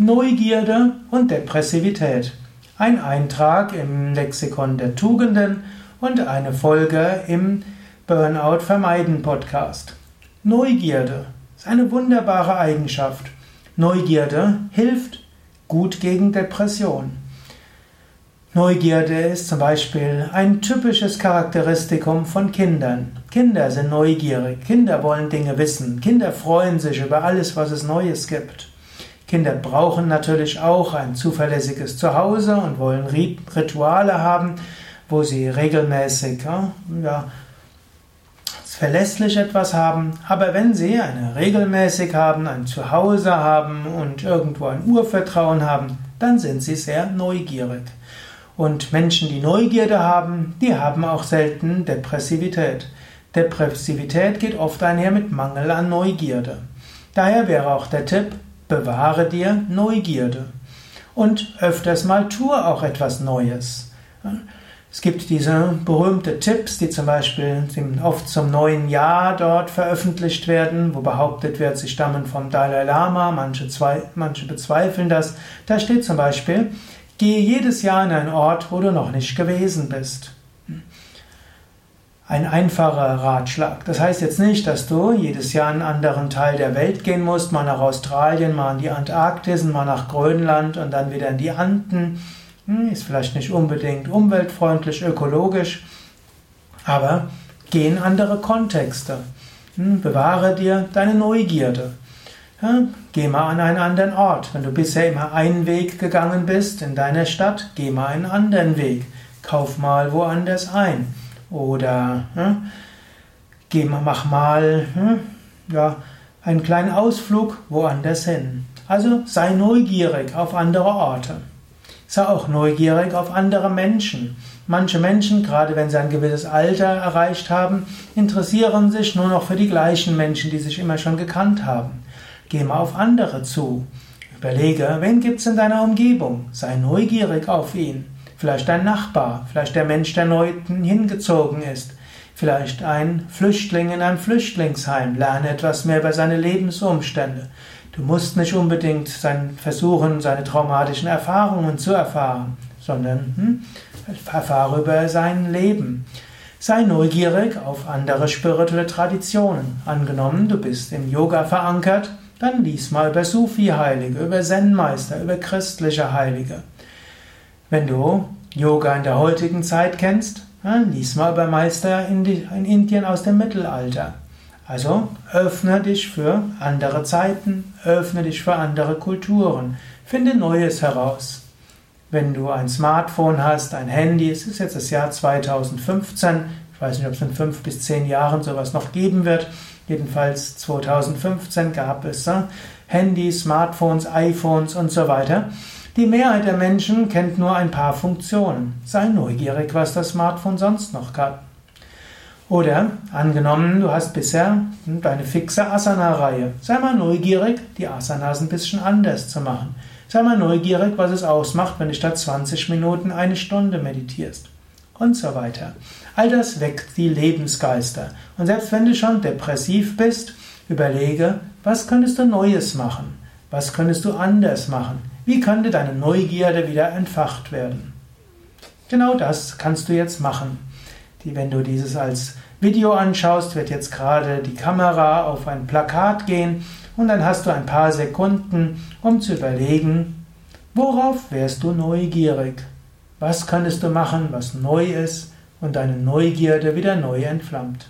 Neugierde und Depressivität. Ein Eintrag im Lexikon der Tugenden und eine Folge im Burnout Vermeiden Podcast. Neugierde ist eine wunderbare Eigenschaft. Neugierde hilft gut gegen Depression. Neugierde ist zum Beispiel ein typisches Charakteristikum von Kindern. Kinder sind neugierig, Kinder wollen Dinge wissen, Kinder freuen sich über alles, was es Neues gibt. Kinder brauchen natürlich auch ein zuverlässiges Zuhause und wollen Rituale haben, wo sie regelmäßig ja, verlässlich etwas haben. Aber wenn sie eine regelmäßig haben, ein Zuhause haben und irgendwo ein Urvertrauen haben, dann sind sie sehr neugierig. Und Menschen, die Neugierde haben, die haben auch selten Depressivität. Depressivität geht oft einher mit Mangel an Neugierde. Daher wäre auch der Tipp, Bewahre dir Neugierde. Und öfters mal tue auch etwas Neues. Es gibt diese berühmte Tipps, die zum Beispiel oft zum neuen Jahr dort veröffentlicht werden, wo behauptet wird, sie stammen vom Dalai Lama, manche, zwei, manche bezweifeln das. Da steht zum Beispiel, gehe jedes Jahr in einen Ort, wo du noch nicht gewesen bist ein einfacher Ratschlag. Das heißt jetzt nicht, dass du jedes Jahr in einen anderen Teil der Welt gehen musst, mal nach Australien, mal in die Antarktis, mal nach Grönland und dann wieder in die Anden. Hm, ist vielleicht nicht unbedingt umweltfreundlich, ökologisch, aber geh in andere Kontexte. Hm, bewahre dir deine Neugierde. Ja, geh mal an einen anderen Ort. Wenn du bisher immer einen Weg gegangen bist in deiner Stadt, geh mal einen anderen Weg. Kauf mal woanders ein. Oder hm, geh mach mal hm, ja, einen kleinen Ausflug woanders hin. Also sei neugierig auf andere Orte. Sei auch neugierig auf andere Menschen. Manche Menschen, gerade wenn sie ein gewisses Alter erreicht haben, interessieren sich nur noch für die gleichen Menschen, die sich immer schon gekannt haben. Geh mal auf andere zu. Überlege, wen gibt's in deiner Umgebung? Sei neugierig auf ihn. Vielleicht dein Nachbar, vielleicht der Mensch, der neu hingezogen ist, vielleicht ein Flüchtling in einem Flüchtlingsheim. Lerne etwas mehr über seine Lebensumstände. Du musst nicht unbedingt sein, versuchen, seine traumatischen Erfahrungen zu erfahren, sondern hm, erfahre über sein Leben. Sei neugierig auf andere spirituelle Traditionen. Angenommen, du bist im Yoga verankert, dann lies mal über Sufi-Heilige, über Zen-Meister, über christliche Heilige. Wenn du Yoga in der heutigen Zeit kennst, dann lies mal über Meister in, Indien aus dem Mittelalter. Also öffne dich für andere Zeiten, öffne dich für andere Kulturen, finde Neues heraus. Wenn du ein Smartphone hast, ein Handy, es ist jetzt das Jahr 2015, ich weiß nicht, ob es in fünf bis zehn Jahren sowas noch geben wird, jedenfalls 2015 gab es Handys, Smartphones, iPhones und so weiter. Die Mehrheit der Menschen kennt nur ein paar Funktionen. Sei neugierig, was das Smartphone sonst noch kann. Oder angenommen, du hast bisher deine fixe Asana-Reihe. Sei mal neugierig, die Asanas ein bisschen anders zu machen. Sei mal neugierig, was es ausmacht, wenn du statt 20 Minuten eine Stunde meditierst. Und so weiter. All das weckt die Lebensgeister. Und selbst wenn du schon depressiv bist, überlege, was könntest du Neues machen? Was könntest du anders machen? Wie könnte deine Neugierde wieder entfacht werden? Genau das kannst du jetzt machen. Die, wenn du dieses als Video anschaust, wird jetzt gerade die Kamera auf ein Plakat gehen und dann hast du ein paar Sekunden, um zu überlegen, worauf wärst du neugierig? Was könntest du machen, was neu ist und deine Neugierde wieder neu entflammt?